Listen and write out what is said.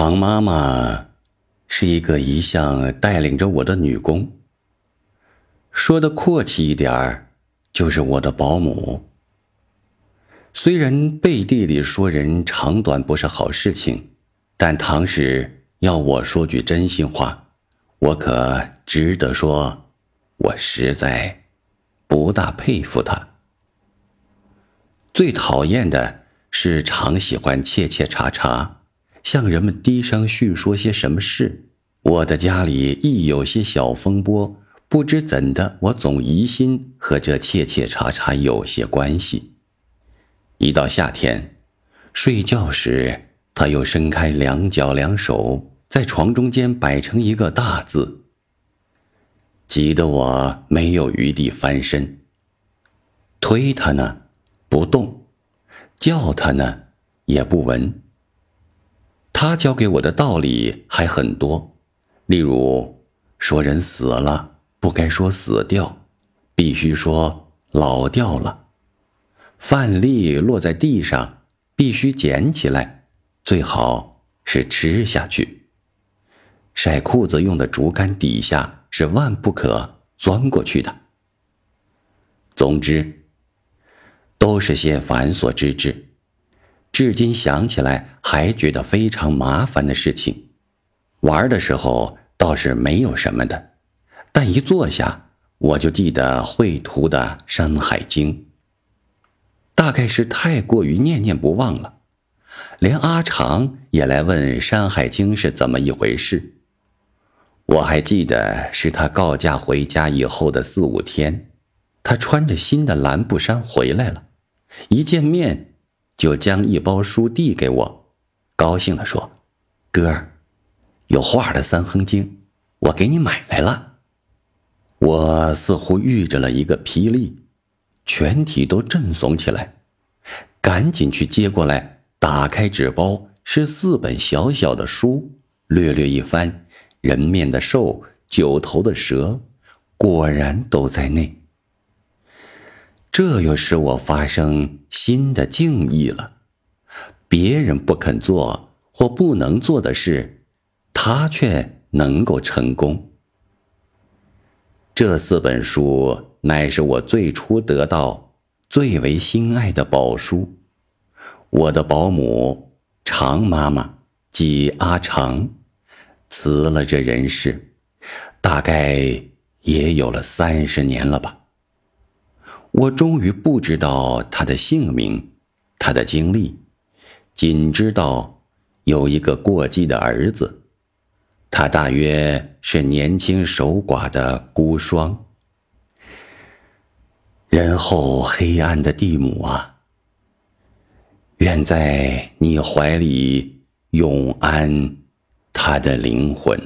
唐妈妈是一个一向带领着我的女工，说的阔气一点儿，就是我的保姆。虽然背地里说人长短不是好事情，但唐使要我说句真心话，我可值得说，我实在不大佩服她。最讨厌的是常喜欢切切查查。向人们低声叙说些什么事？我的家里一有些小风波，不知怎的，我总疑心和这切切查查有些关系。一到夏天，睡觉时，他又伸开两脚两手，在床中间摆成一个大字，急得我没有余地翻身。推他呢，不动；叫他呢，也不闻。他教给我的道理还很多，例如说人死了不该说死掉，必须说老掉了；饭粒落在地上必须捡起来，最好是吃下去；晒裤子用的竹竿底下是万不可钻过去的。总之，都是些繁琐之至。至今想起来还觉得非常麻烦的事情，玩的时候倒是没有什么的，但一坐下我就记得绘图的《山海经》。大概是太过于念念不忘了，连阿长也来问《山海经》是怎么一回事。我还记得是他告假回家以后的四五天，他穿着新的蓝布衫回来了，一见面。就将一包书递给我，高兴地说：“哥，有画的《三横经》，我给你买来了。”我似乎遇着了一个霹雳，全体都震悚起来，赶紧去接过来，打开纸包，是四本小小的书，略略一翻，人面的兽，九头的蛇，果然都在内。这又使我发生新的敬意了。别人不肯做或不能做的事，他却能够成功。这四本书乃是我最初得到、最为心爱的宝书。我的保姆常妈妈即阿长，辞了这人世，大概也有了三十年了吧。我终于不知道他的姓名，他的经历，仅知道有一个过继的儿子，他大约是年轻守寡的孤孀。人后黑暗的地母啊，愿在你怀里永安他的灵魂。